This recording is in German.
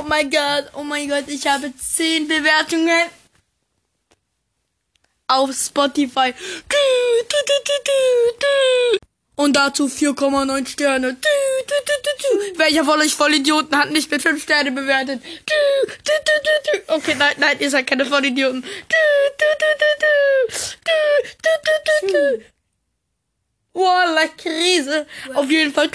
Oh mein Gott, oh mein Gott, ich habe 10 Bewertungen auf Spotify. Und dazu 4,9 Sterne. Welcher von euch Vollidioten hat nicht mit 5 Sterne bewertet? Okay, nein, nein, ihr seid keine Vollidioten. Voila, Krise. Auf jeden Fall.